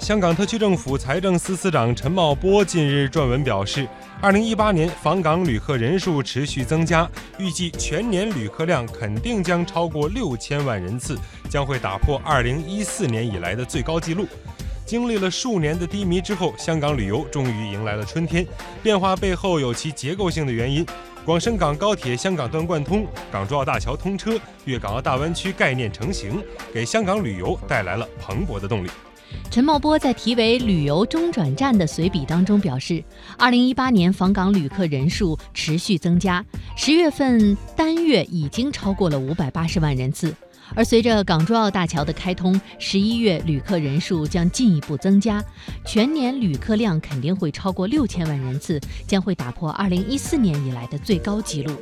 香港特区政府财政司司长陈茂波近日撰文表示，二零一八年访港旅客人数持续增加，预计全年旅客量肯定将超过六千万人次，将会打破二零一四年以来的最高纪录。经历了数年的低迷之后，香港旅游终于迎来了春天。变化背后有其结构性的原因。广深港高铁香港段贯通，港珠澳大桥通车，粤港澳大湾区概念成型，给香港旅游带来了蓬勃的动力。陈茂波在题为《旅游中转站》的随笔当中表示，二零一八年访港旅客人数持续增加，十月份单月已经超过了五百八十万人次。而随着港珠澳大桥的开通，十一月旅客人数将进一步增加，全年旅客量肯定会超过六千万人次，将会打破二零一四年以来的最高纪录。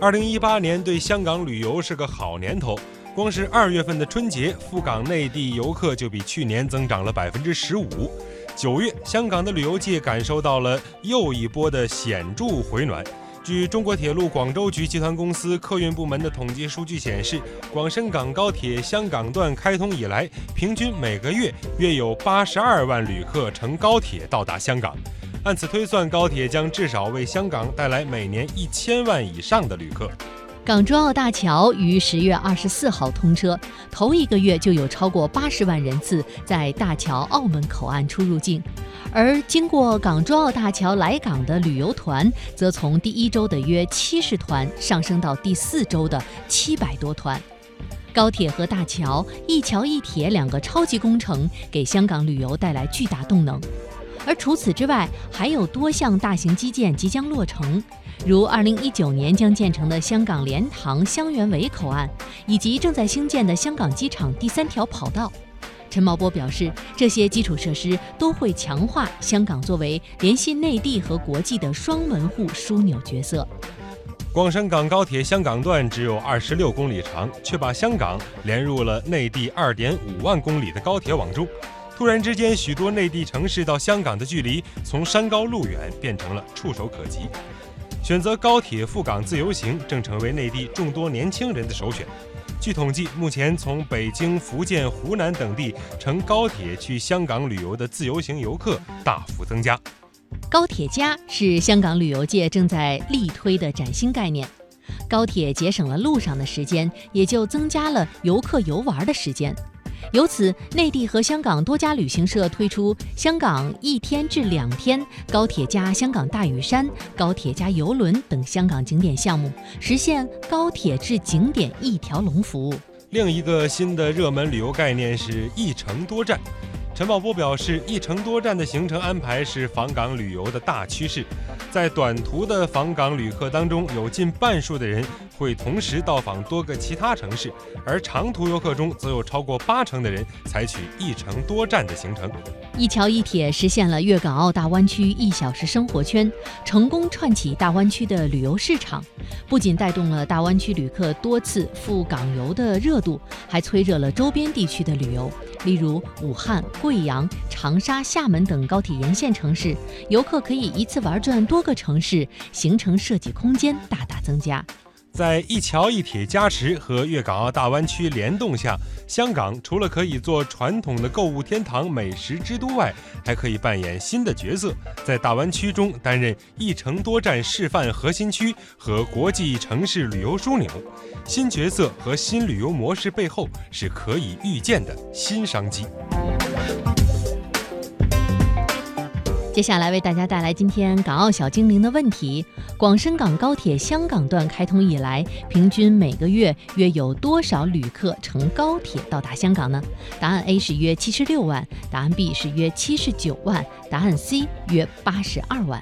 二零一八年对香港旅游是个好年头，光是二月份的春节赴港内地游客就比去年增长了百分之十五。九月，香港的旅游界感受到了又一波的显著回暖。据中国铁路广州局集团公司客运部门的统计数据显示，广深港高铁香港段开通以来，平均每个月约有八十二万旅客乘高铁到达香港。按此推算，高铁将至少为香港带来每年一千万以上的旅客。港珠澳大桥于十月二十四号通车，头一个月就有超过八十万人次在大桥澳门口岸出入境。而经过港珠澳大桥来港的旅游团，则从第一周的约七十团上升到第四周的七百多团。高铁和大桥一桥一铁两个超级工程，给香港旅游带来巨大动能。而除此之外，还有多项大型基建即将落成，如2019年将建成的香港莲塘香园围口岸，以及正在兴建的香港机场第三条跑道。陈茂波表示，这些基础设施都会强化香港作为联系内地和国际的双门户枢纽角色。广深港高铁香港段只有二十六公里长，却把香港连入了内地二点五万公里的高铁网中。突然之间，许多内地城市到香港的距离从山高路远变成了触手可及。选择高铁赴港自由行正成为内地众多年轻人的首选。据统计，目前从北京、福建、湖南等地乘高铁去香港旅游的自由行游客大幅增加。高铁加是香港旅游界正在力推的崭新概念。高铁节省了路上的时间，也就增加了游客游玩的时间。由此，内地和香港多家旅行社推出香港一天至两天高铁加香港大屿山、高铁加游轮等香港景点项目，实现高铁至景点一条龙服务。另一个新的热门旅游概念是一城多站。陈宝波表示，一程多站的行程安排是访港旅游的大趋势。在短途的访港旅客当中，有近半数的人会同时到访多个其他城市，而长途游客中则有超过八成的人采取一程多站的行程。一桥一铁实现了粤港澳大湾区一小时生活圈，成功串起大湾区的旅游市场，不仅带动了大湾区旅客多次赴港游的热度，还催热了周边地区的旅游。例如武汉、贵阳、长沙、厦门等高铁沿线城市，游客可以一次玩转多个城市，行程设计空间大大增加。在一桥一铁加持和粤港澳大湾区联动下，香港除了可以做传统的购物天堂、美食之都外，还可以扮演新的角色，在大湾区中担任一城多站示范核心区和国际城市旅游枢纽。新角色和新旅游模式背后，是可以预见的新商机。接下来为大家带来今天港澳小精灵的问题：广深港高铁香港段开通以来，平均每个月约有多少旅客乘高铁到达香港呢？答案 A 是约七十六万，答案 B 是约七十九万，答案 C 约八十二万。